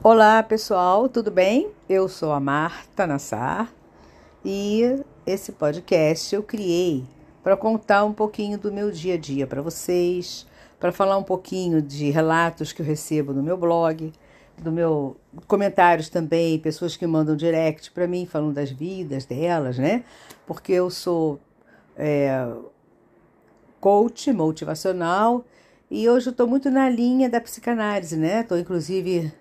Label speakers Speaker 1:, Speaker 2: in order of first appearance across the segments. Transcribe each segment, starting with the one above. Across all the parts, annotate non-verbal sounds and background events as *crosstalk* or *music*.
Speaker 1: Olá pessoal, tudo bem? Eu sou a Marta Nassar e esse podcast eu criei para contar um pouquinho do meu dia a dia para vocês, para falar um pouquinho de relatos que eu recebo no meu blog, do meu comentários também, pessoas que mandam direct para mim falando das vidas delas, né? Porque eu sou é, coach motivacional e hoje eu estou muito na linha da psicanálise, né? Estou inclusive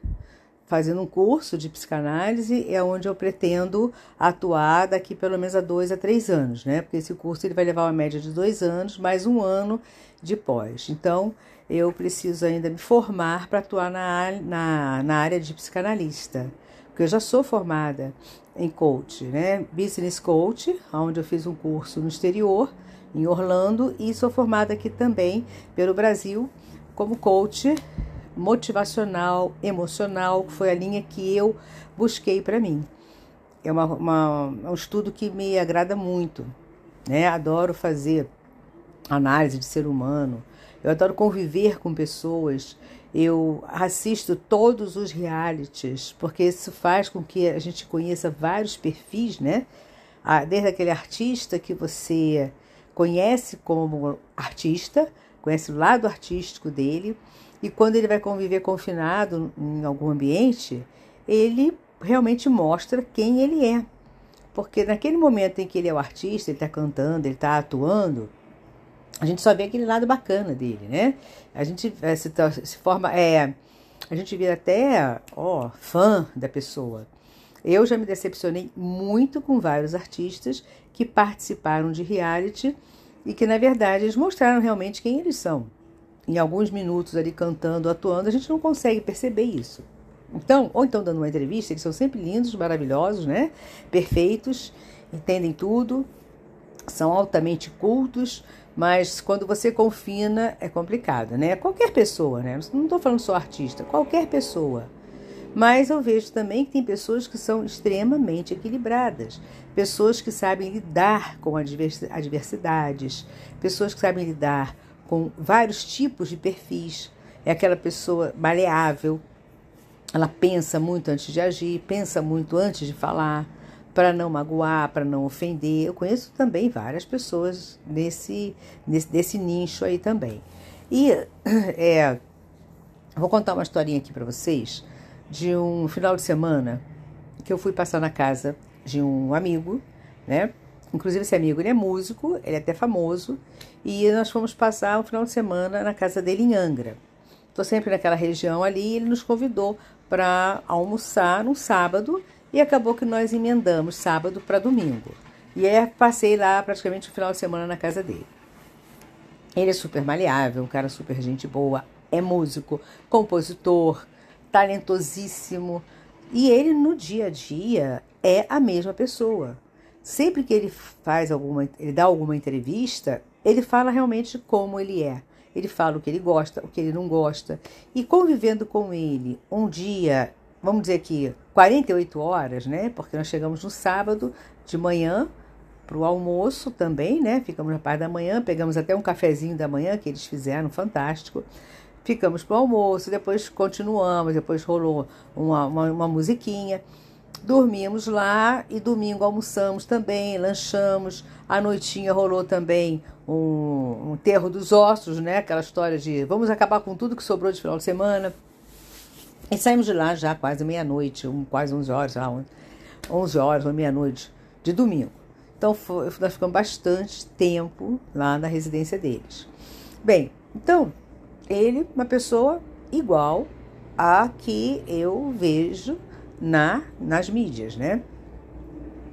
Speaker 1: fazendo um curso de psicanálise, é onde eu pretendo atuar daqui pelo menos a dois a três anos, né? Porque esse curso ele vai levar uma média de dois anos, mais um ano de pós. Então, eu preciso ainda me formar para atuar na, na, na área de psicanalista, porque eu já sou formada em coach, né? Business coach, onde eu fiz um curso no exterior, em Orlando, e sou formada aqui também pelo Brasil como coach motivacional, emocional, que foi a linha que eu busquei para mim. É uma, uma, um estudo que me agrada muito, né? Adoro fazer análise de ser humano, eu adoro conviver com pessoas, eu assisto todos os realities, porque isso faz com que a gente conheça vários perfis, né? Desde aquele artista que você conhece como artista, conhece o lado artístico dele, e quando ele vai conviver confinado em algum ambiente, ele realmente mostra quem ele é. Porque naquele momento em que ele é o artista, ele está cantando, ele está atuando, a gente só vê aquele lado bacana dele, né? A gente é, se, se forma, é, a gente vira até, ó, fã da pessoa. Eu já me decepcionei muito com vários artistas que participaram de reality e que, na verdade, eles mostraram realmente quem eles são em alguns minutos ali cantando, atuando, a gente não consegue perceber isso. Então, ou então dando uma entrevista, eles são sempre lindos, maravilhosos, né? Perfeitos, entendem tudo, são altamente cultos, mas quando você confina é complicado, né? Qualquer pessoa, né? Não estou falando só artista, qualquer pessoa. Mas eu vejo também que tem pessoas que são extremamente equilibradas, pessoas que sabem lidar com adversidades, pessoas que sabem lidar com vários tipos de perfis. É aquela pessoa maleável, ela pensa muito antes de agir, pensa muito antes de falar, para não magoar, para não ofender. Eu conheço também várias pessoas nesse, nesse desse nicho aí também. E *clears throat* é, vou contar uma historinha aqui para vocês de um final de semana que eu fui passar na casa de um amigo, né? Inclusive, esse amigo ele é músico, ele é até famoso, e nós fomos passar um final de semana na casa dele em Angra. Estou sempre naquela região ali e ele nos convidou para almoçar no sábado e acabou que nós emendamos sábado para domingo. E aí passei lá praticamente o final de semana na casa dele. Ele é super maleável, um cara super gente boa, é músico, compositor, talentosíssimo. E ele no dia a dia é a mesma pessoa. Sempre que ele faz alguma, ele dá alguma entrevista, ele fala realmente como ele é. Ele fala o que ele gosta, o que ele não gosta. E convivendo com ele um dia, vamos dizer que 48 horas, né? Porque nós chegamos no sábado de manhã para o almoço também, né? Ficamos na parte da manhã, pegamos até um cafezinho da manhã que eles fizeram, fantástico. Ficamos para o almoço, depois continuamos, depois rolou uma, uma, uma musiquinha. Dormimos lá e domingo almoçamos também, lanchamos. À noitinha rolou também um, um terro dos ossos, né? Aquela história de vamos acabar com tudo que sobrou de final de semana. E saímos de lá já quase meia-noite, um, quase 11 horas, lá, 11 horas ou meia-noite de domingo. Então foi, nós ficamos bastante tempo lá na residência deles. Bem, então ele, uma pessoa igual a que eu vejo na nas mídias, né?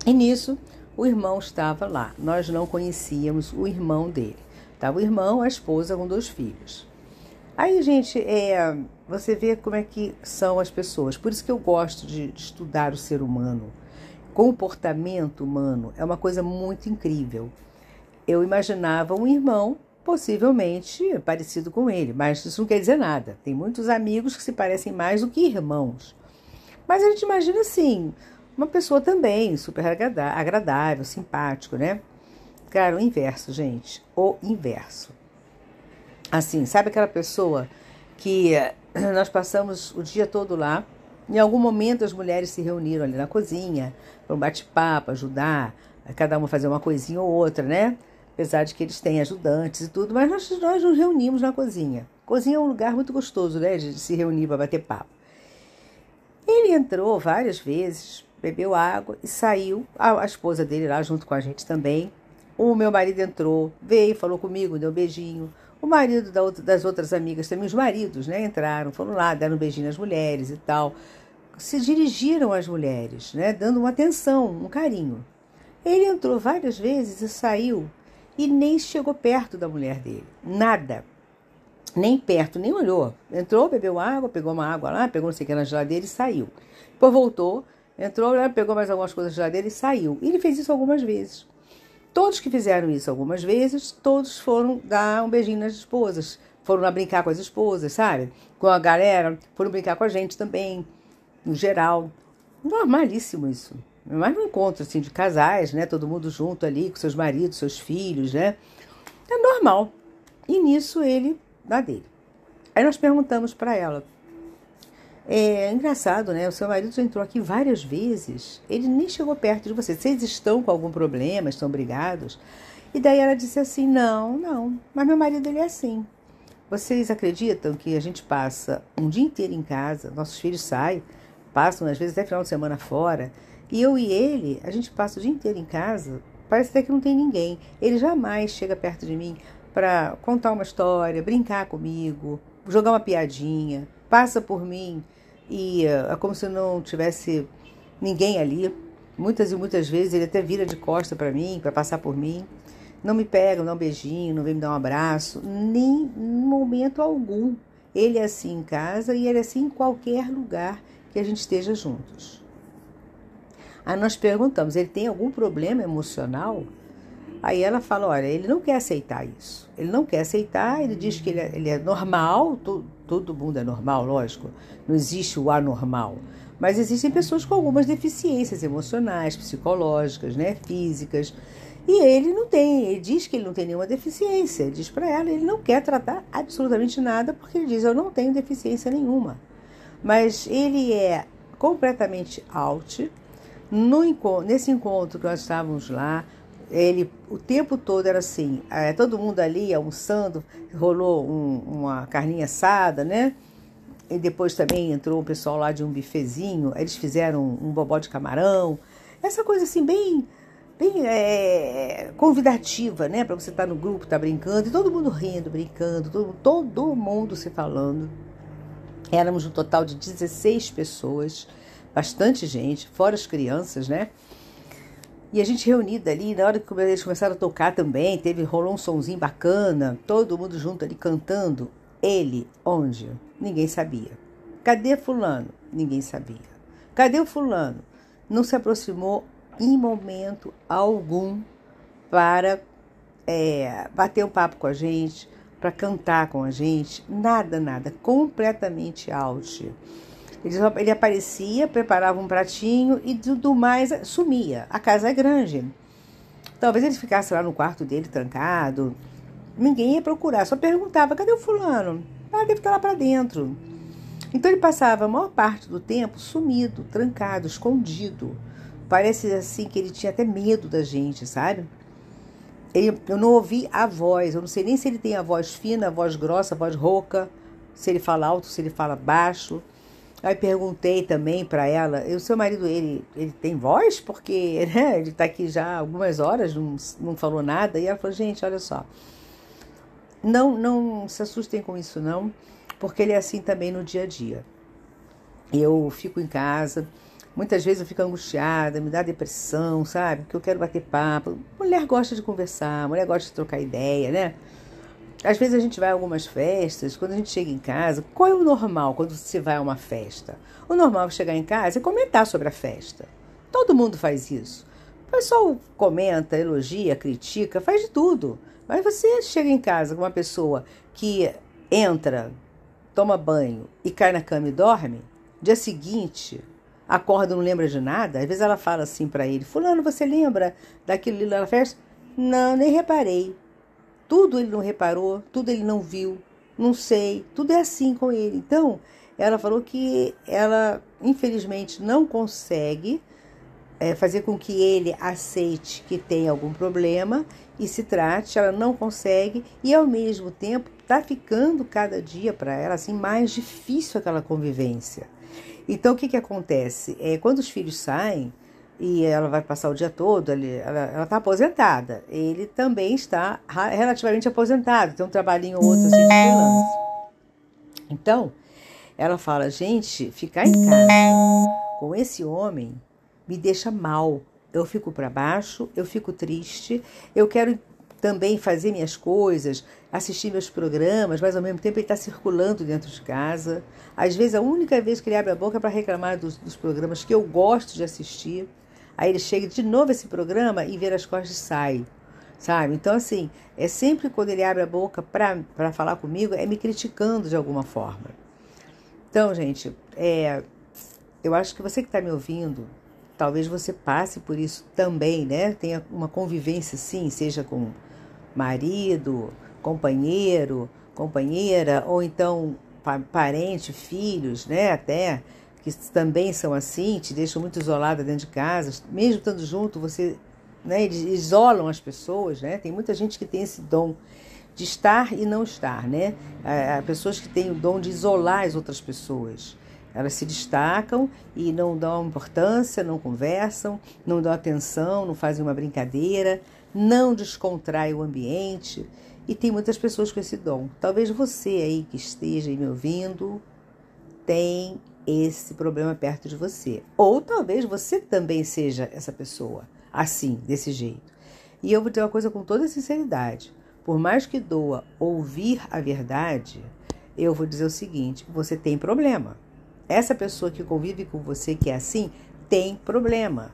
Speaker 1: E nisso o irmão estava lá. Nós não conhecíamos o irmão dele. Estava o irmão, a esposa com dois filhos. Aí, gente, é, você vê como é que são as pessoas. Por isso que eu gosto de, de estudar o ser humano. Comportamento humano é uma coisa muito incrível. Eu imaginava um irmão possivelmente parecido com ele, mas isso não quer dizer nada. Tem muitos amigos que se parecem mais do que irmãos. Mas a gente imagina assim, uma pessoa também super agradável, simpático, né? Cara, o inverso, gente. O inverso. Assim, sabe aquela pessoa que nós passamos o dia todo lá, Em algum momento as mulheres se reuniram ali na cozinha para um bate-papo, ajudar, cada uma fazer uma coisinha ou outra, né? Apesar de que eles têm ajudantes e tudo, mas nós, nós nos reunimos na cozinha. Cozinha é um lugar muito gostoso, né? De se reunir para bater papo. Ele entrou várias vezes, bebeu água e saiu. A, a esposa dele lá junto com a gente também. O meu marido entrou, veio, falou comigo, deu um beijinho. O marido da das outras amigas também, os maridos, né? Entraram, foram lá, deram um beijinho nas mulheres e tal. Se dirigiram às mulheres, né? Dando uma atenção, um carinho. Ele entrou várias vezes e saiu e nem chegou perto da mulher dele. Nada nem perto, nem olhou. Entrou, bebeu água, pegou uma água lá, pegou não sei o que na geladeira e saiu. Depois voltou, entrou, pegou mais algumas coisas na geladeira e saiu. E ele fez isso algumas vezes. Todos que fizeram isso algumas vezes, todos foram dar um beijinho nas esposas. Foram lá brincar com as esposas, sabe? Com a galera, foram brincar com a gente também, no geral. Normalíssimo isso. Mas no encontro assim, de casais, né? Todo mundo junto ali, com seus maridos, seus filhos, né? É normal. E nisso ele da dele. Aí nós perguntamos para ela. É engraçado, né? O seu marido entrou aqui várias vezes. Ele nem chegou perto de você. Vocês estão com algum problema? Estão brigados? E daí ela disse assim: Não, não. Mas meu marido ele é assim. Vocês acreditam que a gente passa um dia inteiro em casa? Nossos filhos saem, passam às vezes até final de semana fora. E eu e ele, a gente passa o dia inteiro em casa. Parece até que não tem ninguém. Ele jamais chega perto de mim para contar uma história, brincar comigo, jogar uma piadinha, passa por mim e uh, é como se não tivesse ninguém ali. Muitas e muitas vezes ele até vira de costa para mim, para passar por mim. Não me pega, não dá um beijinho, não vem me dar um abraço, nem em momento algum. Ele é assim em casa e ele é assim em qualquer lugar que a gente esteja juntos. Aí nós perguntamos: ele tem algum problema emocional? Aí ela fala: olha, ele não quer aceitar isso. Ele não quer aceitar, ele diz que ele é, ele é normal, to, todo mundo é normal, lógico, não existe o anormal. Mas existem pessoas com algumas deficiências emocionais, psicológicas, né, físicas. E ele não tem, ele diz que ele não tem nenhuma deficiência. Ele diz para ela, ele não quer tratar absolutamente nada, porque ele diz: Eu não tenho deficiência nenhuma. Mas ele é completamente out. No, nesse encontro que nós estávamos lá, ele o tempo todo era assim, é, todo mundo ali almoçando, rolou um, uma carninha assada, né? E depois também entrou o pessoal lá de um bifezinho, eles fizeram um bobó de camarão, essa coisa assim bem bem é, convidativa, né? Para você estar tá no grupo, estar tá brincando, e todo mundo rindo, brincando, todo, todo mundo se falando. Éramos um total de 16 pessoas, bastante gente, fora as crianças, né? E a gente reunida ali, na hora que eles começaram a tocar também, teve, rolou um sonzinho bacana, todo mundo junto ali cantando. Ele, onde? Ninguém sabia. Cadê fulano? Ninguém sabia. Cadê o fulano? Não se aproximou em momento algum para é, bater um papo com a gente, para cantar com a gente, nada, nada, completamente out. Ele, ele aparecia, preparava um pratinho e tudo mais sumia. A casa é grande. Talvez ele ficasse lá no quarto dele trancado. Ninguém ia procurar, só perguntava: cadê o fulano? Ah, deve estar lá para dentro. Então ele passava a maior parte do tempo sumido, trancado, escondido. Parece assim que ele tinha até medo da gente, sabe? Ele, eu não ouvi a voz, eu não sei nem se ele tem a voz fina, a voz grossa, a voz rouca, se ele fala alto, se ele fala baixo. Aí perguntei também para ela, o seu marido, ele, ele tem voz? Porque *laughs* né, ele está aqui já algumas horas, não, não falou nada. E ela falou, gente, olha só, não, não se assustem com isso não, porque ele é assim também no dia a dia. Eu fico em casa, muitas vezes eu fico angustiada, me dá depressão, sabe? Porque eu quero bater papo. Mulher gosta de conversar, mulher gosta de trocar ideia, né? Às vezes a gente vai a algumas festas, quando a gente chega em casa, qual é o normal quando você vai a uma festa? O normal é chegar em casa e comentar sobre a festa. Todo mundo faz isso. O pessoal comenta, elogia, critica, faz de tudo. Mas você chega em casa com uma pessoa que entra, toma banho e cai na cama e dorme, dia seguinte acorda não lembra de nada, às vezes ela fala assim para ele: Fulano, você lembra daquele lá na festa? Não, nem reparei. Tudo ele não reparou, tudo ele não viu, não sei, tudo é assim com ele. Então, ela falou que ela, infelizmente, não consegue é, fazer com que ele aceite que tem algum problema e se trate, ela não consegue e ao mesmo tempo está ficando cada dia para ela assim mais difícil aquela convivência. Então o que que acontece? É quando os filhos saem e ela vai passar o dia todo ali, ela está aposentada. Ele também está relativamente aposentado, tem um trabalhinho ou outro assim de freelance. Então, ela fala, gente, ficar em casa com esse homem me deixa mal. Eu fico para baixo, eu fico triste, eu quero também fazer minhas coisas, assistir meus programas, mas ao mesmo tempo ele está circulando dentro de casa. Às vezes, a única vez que ele abre a boca é para reclamar dos, dos, programas que eu gosto de assistir. Aí ele chega de novo esse programa e vira as costas e sai. Sabe? Então, assim, é sempre quando ele abre a boca para falar comigo, é me criticando de alguma forma. Então, gente, é, eu acho que você que está me ouvindo, talvez você passe por isso também, né? Tenha uma convivência, sim, seja com marido, companheiro, companheira, ou então parente, filhos, né? Até que também são assim, te deixam muito isolada dentro de casa, mesmo estando junto, você, né? Eles isolam as pessoas, né? Tem muita gente que tem esse dom de estar e não estar, né? Há pessoas que têm o dom de isolar as outras pessoas. Elas se destacam e não dão importância, não conversam, não dão atenção, não fazem uma brincadeira, não descontrai o ambiente. E tem muitas pessoas com esse dom. Talvez você aí que esteja me ouvindo tem esse problema perto de você. Ou talvez você também seja essa pessoa, assim, desse jeito. E eu vou dizer uma coisa com toda sinceridade. Por mais que doa ouvir a verdade, eu vou dizer o seguinte: você tem problema. Essa pessoa que convive com você que é assim tem problema.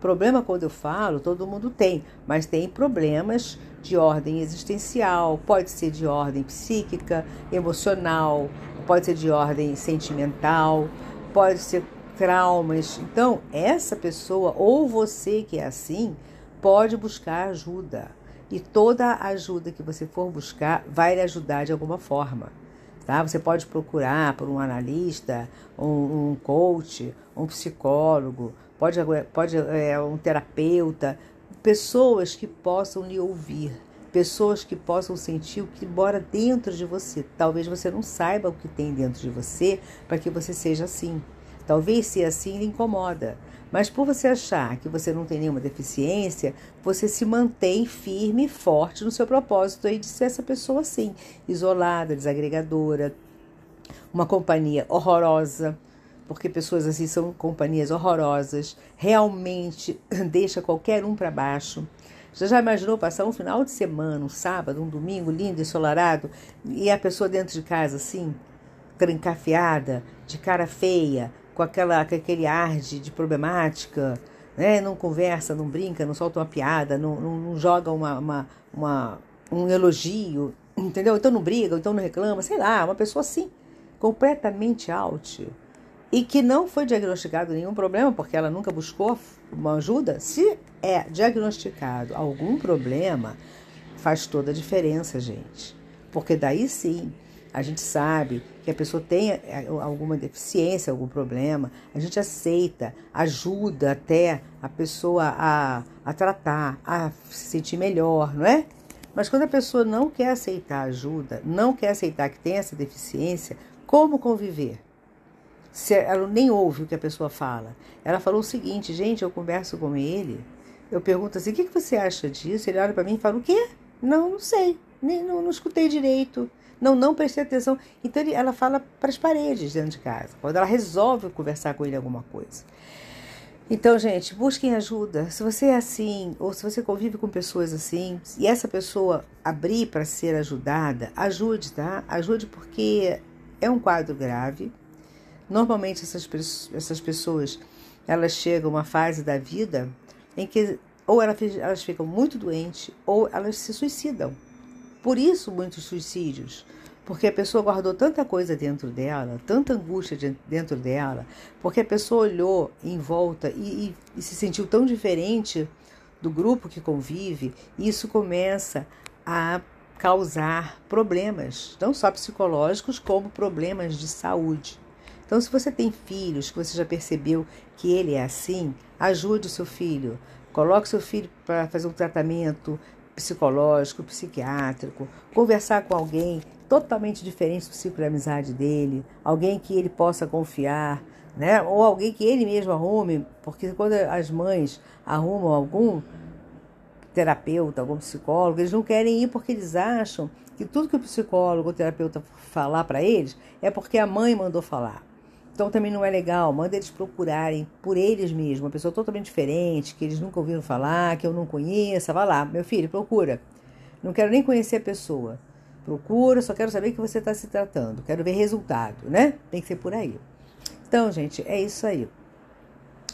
Speaker 1: Problema, quando eu falo, todo mundo tem, mas tem problemas de ordem existencial, pode ser de ordem psíquica, emocional, pode ser de ordem sentimental, pode ser traumas. Então, essa pessoa ou você que é assim, pode buscar ajuda. E toda ajuda que você for buscar vai lhe ajudar de alguma forma. Tá? Você pode procurar por um analista, um, um coach, um psicólogo, pode, pode é, um terapeuta, pessoas que possam lhe ouvir, pessoas que possam sentir o que mora dentro de você. Talvez você não saiba o que tem dentro de você para que você seja assim. Talvez ser assim lhe incomoda. Mas por você achar que você não tem nenhuma deficiência, você se mantém firme e forte no seu propósito aí de ser essa pessoa assim, isolada, desagregadora, uma companhia horrorosa, porque pessoas assim são companhias horrorosas, realmente *clears throat* deixa qualquer um para baixo. Você já imaginou passar um final de semana, um sábado, um domingo lindo, ensolarado, e a pessoa dentro de casa assim, trancafiada, de cara feia, com, aquela, com aquele ar de, de problemática, né? não conversa, não brinca, não solta uma piada, não, não, não joga uma, uma, uma, um elogio, entendeu? Então não briga, então não reclama, sei lá, uma pessoa assim, completamente out e que não foi diagnosticado nenhum problema, porque ela nunca buscou uma ajuda, se é diagnosticado algum problema, faz toda a diferença, gente. Porque daí sim a gente sabe que a pessoa tem é, alguma deficiência, algum problema, a gente aceita, ajuda até a pessoa a, a tratar, a se sentir melhor, não é? Mas quando a pessoa não quer aceitar ajuda, não quer aceitar que tem essa deficiência, como conviver? Se ela nem ouve o que a pessoa fala. Ela falou o seguinte, gente, eu converso com ele, eu pergunto assim, o que, que você acha disso? Ele olha para mim e fala, o quê? Não, não sei, nem não, não escutei direito. Não, não prestei atenção. Então ele, ela fala para as paredes dentro de casa, quando ela resolve conversar com ele alguma coisa. Então, gente, busquem ajuda. Se você é assim, ou se você convive com pessoas assim, e essa pessoa abrir para ser ajudada, ajude, tá? Ajude porque é um quadro grave, Normalmente essas, essas pessoas elas chegam a uma fase da vida em que ou elas, elas ficam muito doentes ou elas se suicidam. Por isso muitos suicídios, porque a pessoa guardou tanta coisa dentro dela, tanta angústia dentro dela, porque a pessoa olhou em volta e, e, e se sentiu tão diferente do grupo que convive, isso começa a causar problemas, não só psicológicos, como problemas de saúde. Então, se você tem filhos que você já percebeu que ele é assim, ajude o seu filho. Coloque seu filho para fazer um tratamento psicológico, psiquiátrico, conversar com alguém totalmente diferente do ciclo de amizade dele, alguém que ele possa confiar, né? Ou alguém que ele mesmo arrume, porque quando as mães arrumam algum terapeuta, algum psicólogo, eles não querem ir porque eles acham que tudo que o psicólogo ou terapeuta falar para eles é porque a mãe mandou falar. Então também não é legal, manda eles procurarem por eles mesmos, uma pessoa totalmente diferente, que eles nunca ouviram falar, que eu não conheça, vá lá, meu filho, procura. Não quero nem conhecer a pessoa. Procura, só quero saber que você está se tratando, quero ver resultado, né? Tem que ser por aí. Então, gente, é isso aí.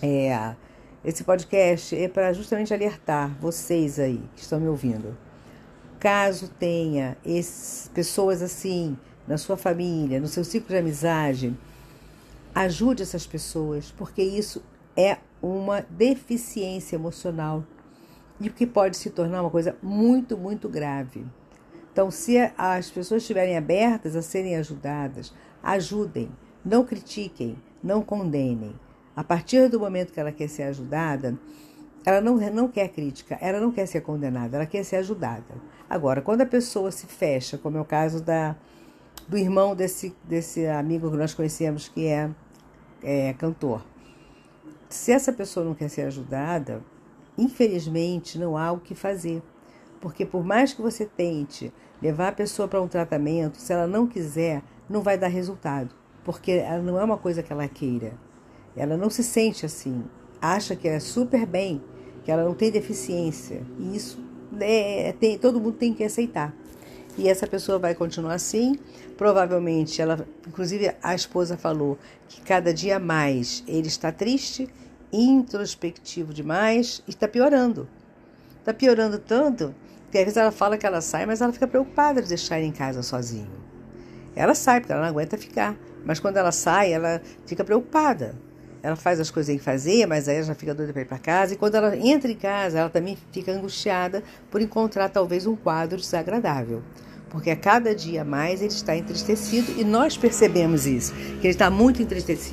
Speaker 1: É, esse podcast é para justamente alertar vocês aí que estão me ouvindo. Caso tenha esses, pessoas assim na sua família, no seu ciclo de amizade, Ajude essas pessoas, porque isso é uma deficiência emocional e o que pode se tornar uma coisa muito, muito grave. Então, se as pessoas estiverem abertas a serem ajudadas, ajudem, não critiquem, não condenem. A partir do momento que ela quer ser ajudada, ela não, não quer crítica, ela não quer ser condenada, ela quer ser ajudada. Agora, quando a pessoa se fecha, como é o caso da, do irmão desse, desse amigo que nós conhecemos, que é é, cantor. Se essa pessoa não quer ser ajudada, infelizmente não há o que fazer. Porque por mais que você tente levar a pessoa para um tratamento, se ela não quiser, não vai dar resultado. Porque ela não é uma coisa que ela queira. Ela não se sente assim. Acha que é super bem, que ela não tem deficiência. E isso é, tem, todo mundo tem que aceitar. E essa pessoa vai continuar assim. Provavelmente, ela, inclusive a esposa falou que cada dia mais ele está triste, introspectivo demais e está piorando. Está piorando tanto que às vezes ela fala que ela sai, mas ela fica preocupada de deixar ele em casa sozinho. Ela sai porque ela não aguenta ficar, mas quando ela sai, ela fica preocupada. Ela faz as coisas que fazer, mas aí ela já fica doida para ir para casa. E quando ela entra em casa, ela também fica angustiada por encontrar talvez um quadro desagradável. Porque a cada dia mais ele está entristecido e nós percebemos isso, que ele está muito entristecido.